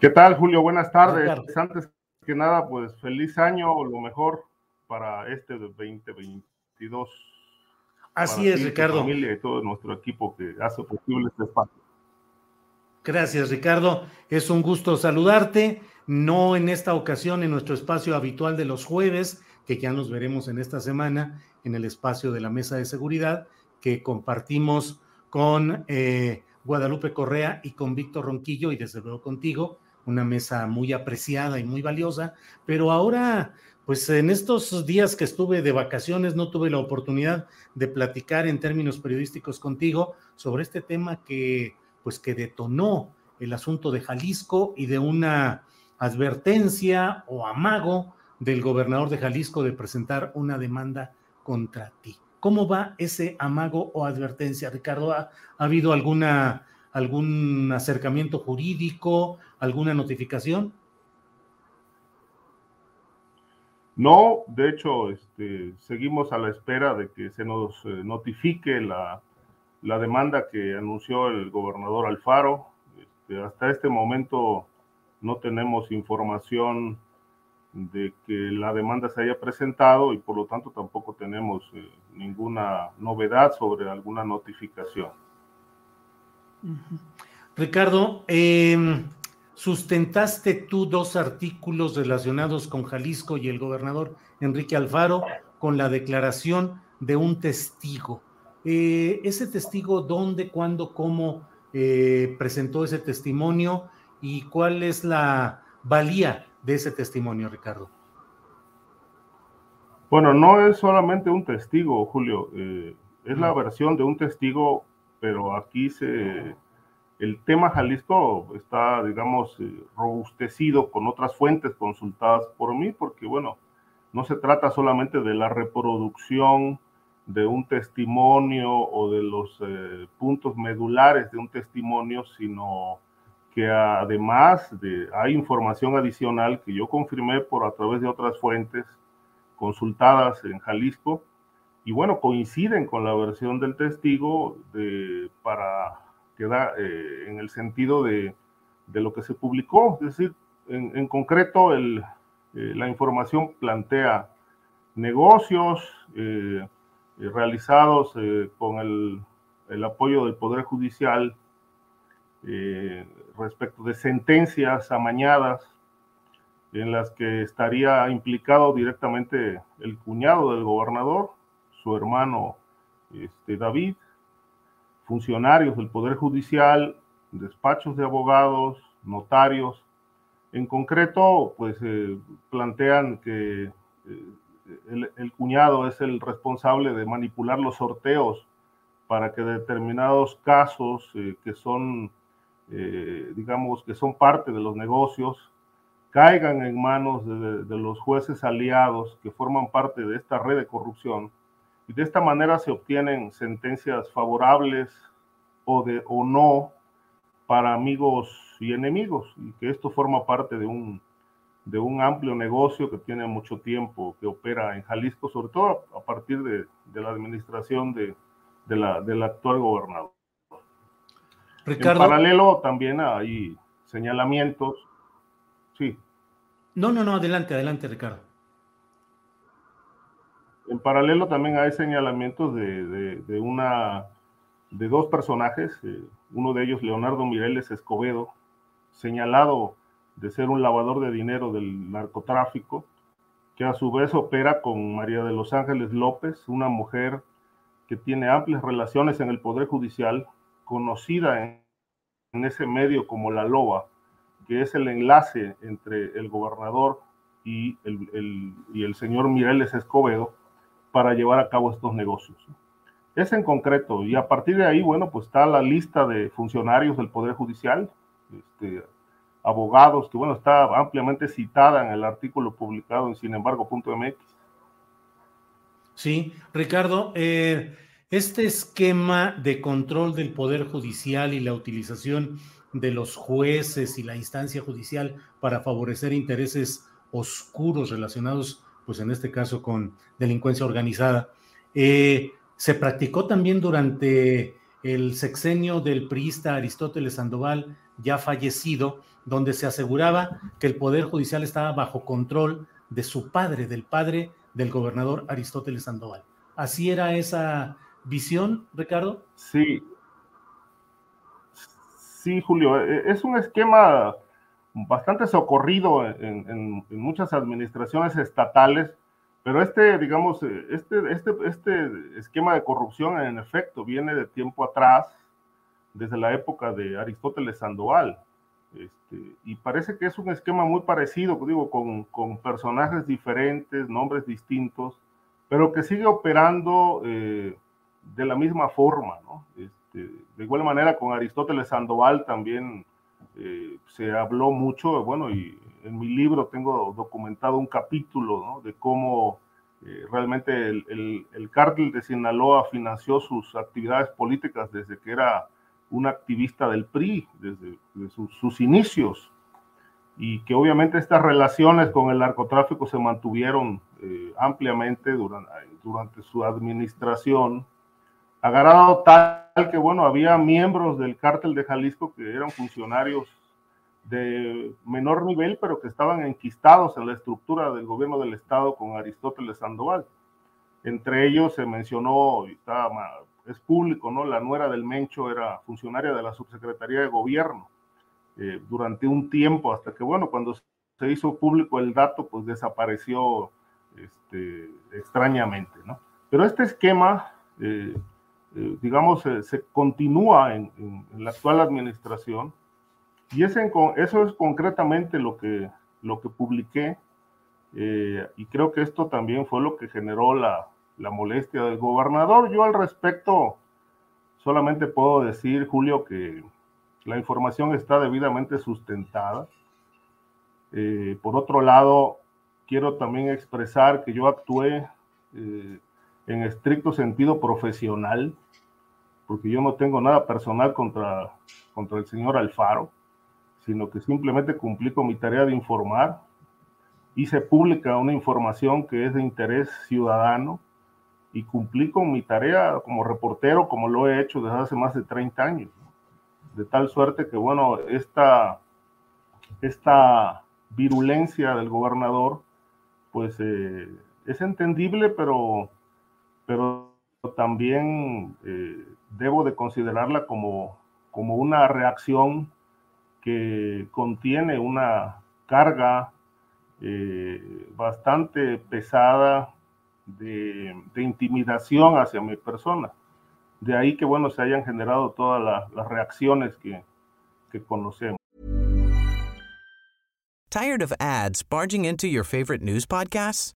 ¿Qué tal, Julio? Buenas tardes. Antes que nada, pues feliz año, lo mejor para este de 2022. Así Para es, ti, Ricardo. familia y todo nuestro equipo que hace posible este espacio. Gracias, Ricardo. Es un gusto saludarte. No en esta ocasión en nuestro espacio habitual de los jueves, que ya nos veremos en esta semana en el espacio de la mesa de seguridad que compartimos con eh, Guadalupe Correa y con Víctor Ronquillo y desde luego contigo, una mesa muy apreciada y muy valiosa, pero ahora, pues en estos días que estuve de vacaciones no tuve la oportunidad de platicar en términos periodísticos contigo sobre este tema que, pues que detonó el asunto de Jalisco y de una advertencia o amago del gobernador de Jalisco de presentar una demanda contra ti. ¿Cómo va ese amago o advertencia, Ricardo? ¿Ha, ha habido alguna, algún acercamiento jurídico, alguna notificación? No, de hecho, este, seguimos a la espera de que se nos eh, notifique la, la demanda que anunció el gobernador Alfaro. Este, hasta este momento no tenemos información de que la demanda se haya presentado y por lo tanto tampoco tenemos eh, ninguna novedad sobre alguna notificación. Ricardo, eh, sustentaste tú dos artículos relacionados con Jalisco y el gobernador Enrique Alfaro con la declaración de un testigo. Eh, ese testigo, ¿dónde, cuándo, cómo eh, presentó ese testimonio y cuál es la valía de ese testimonio, Ricardo? Bueno, no es solamente un testigo, Julio, eh, es la versión de un testigo, pero aquí el tema Jalisco está, digamos, eh, robustecido con otras fuentes consultadas por mí, porque, bueno, no se trata solamente de la reproducción de un testimonio o de los eh, puntos medulares de un testimonio, sino que además de, hay información adicional que yo confirmé por a través de otras fuentes consultadas en Jalisco, y bueno, coinciden con la versión del testigo de, para queda eh, en el sentido de, de, lo que se publicó. Es decir, en, en concreto, el, eh, la información plantea negocios eh, realizados con el, el, apoyo del Poder Judicial respecto de sentencias amañadas en las que estaría implicado directamente el cuñado del gobernador, su hermano este, David, funcionarios del Poder Judicial, despachos de abogados, notarios. En concreto, pues eh, plantean que eh, el, cuñado es el responsable de manipular los sorteos para que determinados casos eh, que son, digamos, que son parte de los negocios, caigan en manos de los jueces aliados que forman parte de esta red de corrupción y de esta manera se obtienen sentencias favorables o, de, o no para amigos y enemigos, y que esto forma parte de un, de un amplio negocio que tiene mucho tiempo, que opera en Jalisco, sobre todo a partir de, de la administración de, de la, del actual gobernador. Ricardo. En paralelo también hay señalamientos. Sí. No, no, no, adelante, adelante, Ricardo. En paralelo también hay señalamientos de, una, de dos personajes, eh, uno de ellos Leonardo Mireles Escobedo, señalado de ser un lavador de dinero del narcotráfico, que a su vez opera con María de los Ángeles López, una mujer que tiene amplias relaciones en el Poder Judicial, conocida en, ese medio como la Loba, que es el enlace entre el gobernador y el, y el señor Mireles Escobedo para llevar a cabo estos negocios. Es en concreto, y a partir de ahí, bueno, pues está la lista de funcionarios del Poder Judicial, este, abogados, que bueno, está ampliamente citada en el artículo publicado en sinembargo.mx. Sí, Ricardo, eh, este esquema de control del Poder Judicial y la utilización de los jueces y la instancia judicial para favorecer intereses oscuros relacionados, pues en este caso con delincuencia organizada, eh, se practicó también durante el sexenio del priista Aristóteles Sandoval, ya fallecido, donde se aseguraba que el Poder Judicial estaba bajo control de su padre, del padre del gobernador Aristóteles Sandoval. ¿Así era esa visión, Ricardo? Sí. Sí, Julio, e, es un esquema bastante socorrido en, muchas administraciones estatales, pero este, digamos, este, este, este esquema de corrupción en efecto viene de tiempo atrás, desde la época de Aristóteles Sandoval. Este, y parece que es un esquema muy parecido, digo, con, con personajes diferentes, nombres distintos, pero que sigue operando eh, de la misma forma, ¿no? Este, de igual manera, con Aristóteles Sandoval también eh, se habló mucho, bueno, y en mi libro tengo documentado un capítulo. De cómo eh, realmente el, el, el, cártel de Sinaloa financió sus actividades políticas desde que era un activista del PRI desde, sus, inicios y que obviamente estas relaciones con el narcotráfico se mantuvieron eh, ampliamente durante, durante su administración, agarrado tal que, bueno, había miembros del cártel de Jalisco que eran funcionarios de menor nivel, pero que estaban enquistados en la estructura del gobierno del Estado con Aristóteles Sandoval. Entre ellos se mencionó, estaba es público, ¿no? La nuera del Mencho era funcionaria de la subsecretaría de gobierno eh, durante un tiempo, hasta que, bueno, cuando se hizo público el dato, pues desapareció este, extrañamente, ¿no? Pero este esquema, eh, eh, digamos, se continúa en, la actual administración y ese, eso es concretamente lo que, lo que publiqué y creo que esto también fue lo que generó la, la molestia del gobernador. Yo al respecto solamente puedo decir, Julio, que la información está debidamente sustentada. Eh, por otro lado, quiero también expresar que yo actué eh, en estricto sentido profesional, porque yo no tengo nada personal contra, contra el señor Alfaro, sino que simplemente cumplí con mi tarea de informar. Hice pública una información que es de interés ciudadano y cumplí con mi tarea como reportero, como lo he hecho desde hace más de 30 años. De tal suerte que, bueno, esta, esta virulencia del gobernador, pues eh, es entendible, pero, pero también eh, debo de considerarla como, como una reacción que contiene una carga eh, bastante pesada de, de, intimidación hacia mi persona. De ahí que, bueno, se hayan generado todas la, las reacciones que, que conocemos. ¿Tired of ads barging into your favorite news podcasts?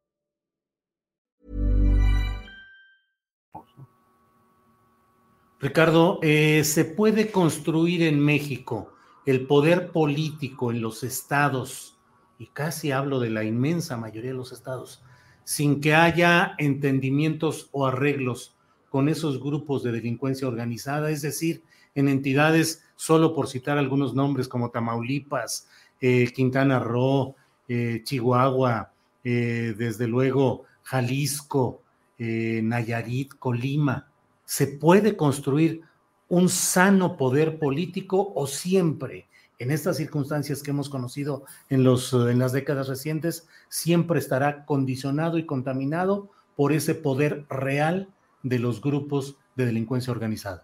Ricardo, eh, ¿se puede construir en México el poder político en los estados, y casi hablo de la inmensa mayoría de los estados, sin que haya entendimientos o arreglos con esos grupos de delincuencia organizada? Es decir, en entidades, solo por citar algunos nombres como Tamaulipas, eh, Quintana Roo, eh, Chihuahua, desde luego Jalisco, Nayarit, Colima ¿Se puede construir un sano poder político o siempre, en estas circunstancias que hemos conocido en, los, en las décadas recientes, siempre estará condicionado y contaminado por ese poder real de los grupos de delincuencia organizada?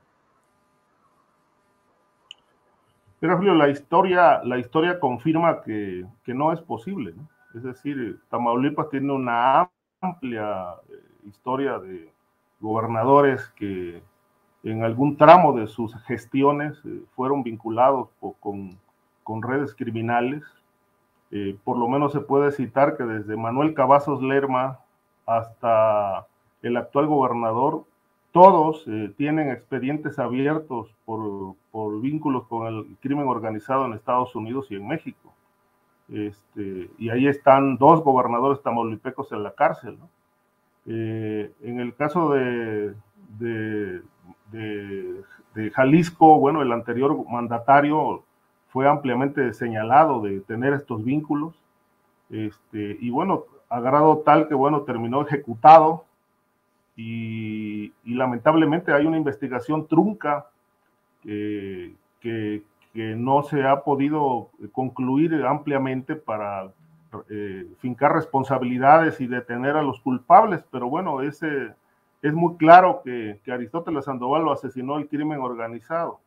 Pero Julio, la historia, la historia confirma que, no es posible. Es decir, Tamaulipas tiene una amplia eh, historia de, gobernadores que en algún tramo de sus gestiones eh, fueron vinculados con, con, redes criminales. Eh, por lo menos se puede citar que desde Manuel Cavazos Lerma hasta el actual gobernador, todos eh, tienen expedientes abiertos por, por, vínculos con el crimen organizado en Estados Unidos y en México. Este, y ahí están dos gobernadores tamaulipecos en la cárcel. ¿no? Eh, en el caso de, Jalisco, bueno, el anterior mandatario fue ampliamente señalado de tener estos vínculos. Este, y bueno, agarrado tal que, bueno, terminó ejecutado y, lamentablemente hay una investigación trunca que, que, no se ha podido concluir ampliamente para eh, fincar responsabilidades y detener a los culpables, pero bueno, ese, es muy claro que, Aristóteles Sandoval lo asesinó el crimen organizado.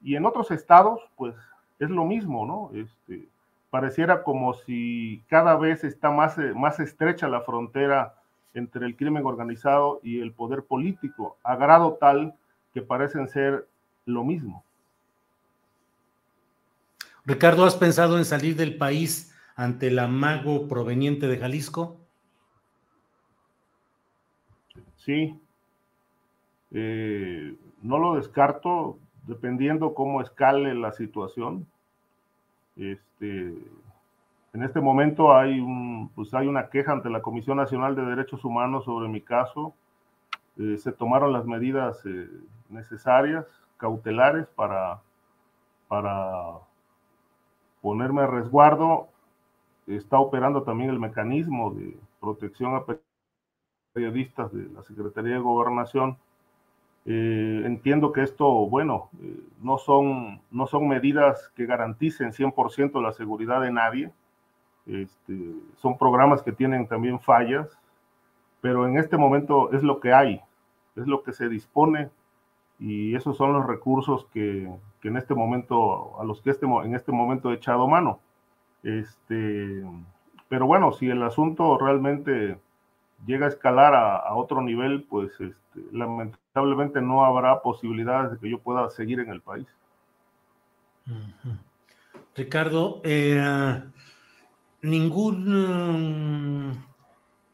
Y en otros estados, pues es lo mismo, ¿no? Este, pareciera como si cada vez está más, eh, más estrecha la frontera entre el crimen organizado y el poder político, a grado tal que parecen ser lo mismo. Ricardo, ¿has pensado en salir del país ante el amago proveniente de Jalisco? Sí, eh, no lo descarto, dependiendo cómo escale la situación. Este, en este momento hay, un, pues hay una queja ante la Comisión Nacional de Derechos Humanos sobre mi caso. Eh, se tomaron las medidas eh, necesarias, cautelares, para, para ponerme a resguardo está operando también el mecanismo de protección a periodistas de la Secretaría de Gobernación. Eh, entiendo que esto, bueno, eh, no, son, no son medidas que garanticen 100% la seguridad de nadie. Este, son programas que tienen también fallas, pero en este momento es lo que hay, es lo que se dispone y esos son los recursos que, que en este momento, a los que este, en este momento he echado mano. Este, pero bueno, si el asunto realmente llega a escalar a, otro nivel, pues este, lamentablemente no habrá posibilidades de que yo pueda seguir en el país. Ricardo, eh, ningún, mm,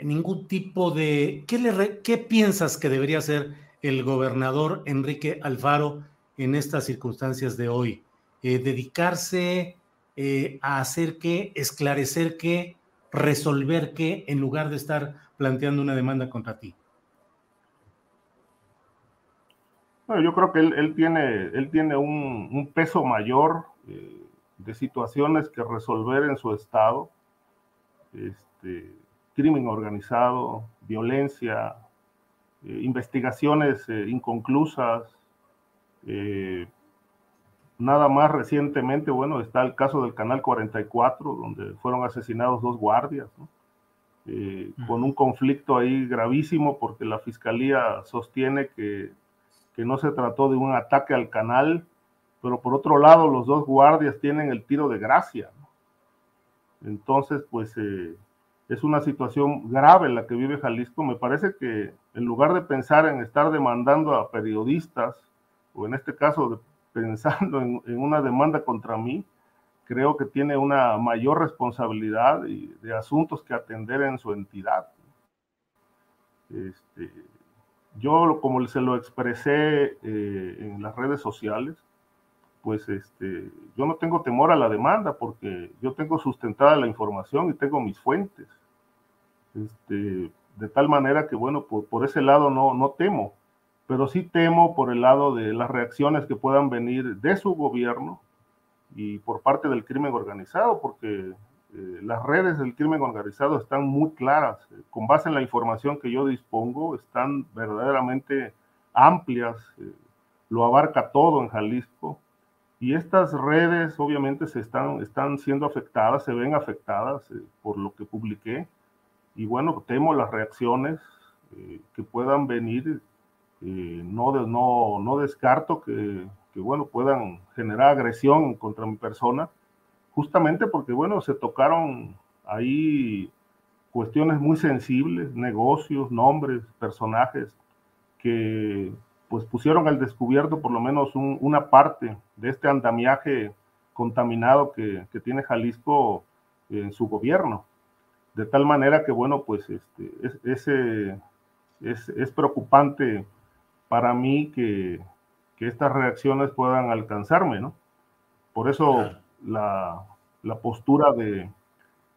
ningún tipo de... ¿qué, le, ¿Qué piensas que debería hacer el gobernador Enrique Alfaro en estas circunstancias de hoy? Eh, ¿Dedicarse eh, a hacer qué, esclarecer qué, resolver qué, en lugar de estar planteando una demanda contra ti? yo creo que él, tiene, él tiene un, peso mayor eh, de situaciones que resolver en su estado. Este, crimen organizado, violencia, eh, investigaciones inconclusas, Nada más recientemente, bueno, está el caso del Canal 44, donde fueron asesinados dos guardias. eh, con un conflicto ahí gravísimo porque la fiscalía sostiene que, que, no se trató de un ataque al canal, pero por otro lado los dos guardias tienen el tiro de gracia. Entonces, pues eh, es una situación grave la que vive Jalisco. Me parece que en lugar de pensar en estar demandando a periodistas, o en este caso pensando en, en una demanda contra mí, creo que tiene una mayor responsabilidad de asuntos que atender en su entidad. Este, yo, como se lo expresé eh, en las redes sociales, pues este, yo no tengo temor a la demanda porque yo tengo sustentada la información y tengo mis fuentes. Este, de tal manera que, bueno, por, por ese lado no, no temo, pero sí temo por el lado de las reacciones que puedan venir de su gobierno y por parte del crimen organizado, porque eh, las redes del crimen organizado están muy claras. Con base en la información que yo dispongo, están verdaderamente amplias, eh, lo abarca todo en Jalisco. Y estas redes obviamente se están, están siendo afectadas, se ven afectadas eh, por lo que publiqué. Y bueno, temo las reacciones que puedan venir. No, no, no descarto que bueno, puedan generar agresión contra mi persona, justamente porque, bueno, se tocaron ahí cuestiones muy sensibles, negocios, nombres, personajes, que pues pusieron al descubierto por lo menos una parte de este andamiaje contaminado que, tiene Jalisco en su gobierno. De tal manera que, bueno, pues este, es, es, es preocupante para mí que, que estas reacciones puedan alcanzarme, ¿no? Por eso la, la, postura de,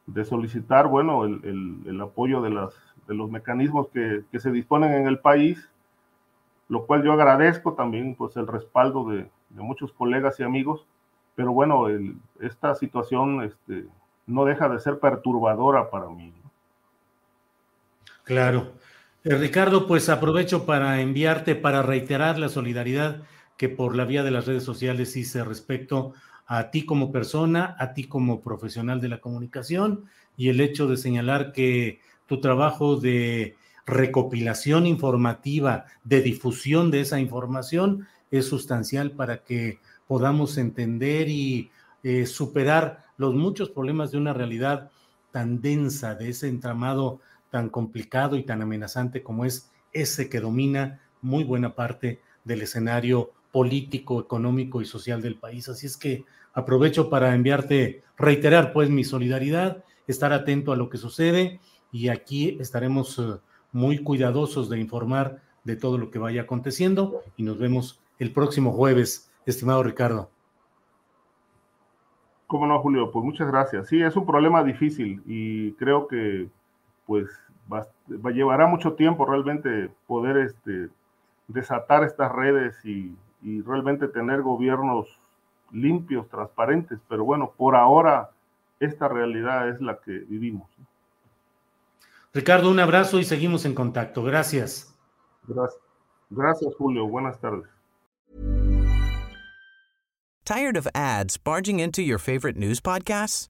de, solicitar, bueno, el, el, el, apoyo de, las, de los mecanismos que, que, se disponen en el país, lo cual yo agradezco también, pues, el respaldo de, de muchos colegas y amigos, pero bueno, esta situación este, no deja de ser perturbadora para mí. ¿no? Claro. Eh, Ricardo, pues aprovecho para enviarte, para reiterar la solidaridad que por la vía de las redes sociales hice respecto a ti como persona, a ti como profesional de la comunicación y el hecho de señalar que tu trabajo de recopilación informativa, de difusión de esa información, es sustancial para que podamos entender y eh, superar los muchos problemas de una realidad tan densa, de ese entramado tan complicado y tan amenazante como es ese que domina muy buena parte del escenario político, económico y social del país. Así es que aprovecho para enviarte, reiterar pues mi solidaridad, estar atento a lo que sucede y aquí estaremos uh, muy cuidadosos de informar de todo lo que vaya aconteciendo y nos vemos el próximo jueves, estimado Ricardo. ¿Cómo no, Julio? Pues muchas gracias. Sí, es un problema difícil y creo que pues va, va, llevará mucho tiempo realmente poder este, desatar estas redes y, y, realmente tener gobiernos limpios, transparentes, pero bueno, por ahora esta realidad es la que vivimos. Ricardo, un abrazo y seguimos en contacto. Gracias. Gracias, Gracias Julio. Buenas tardes. Tired of ads barging into your favorite news podcasts?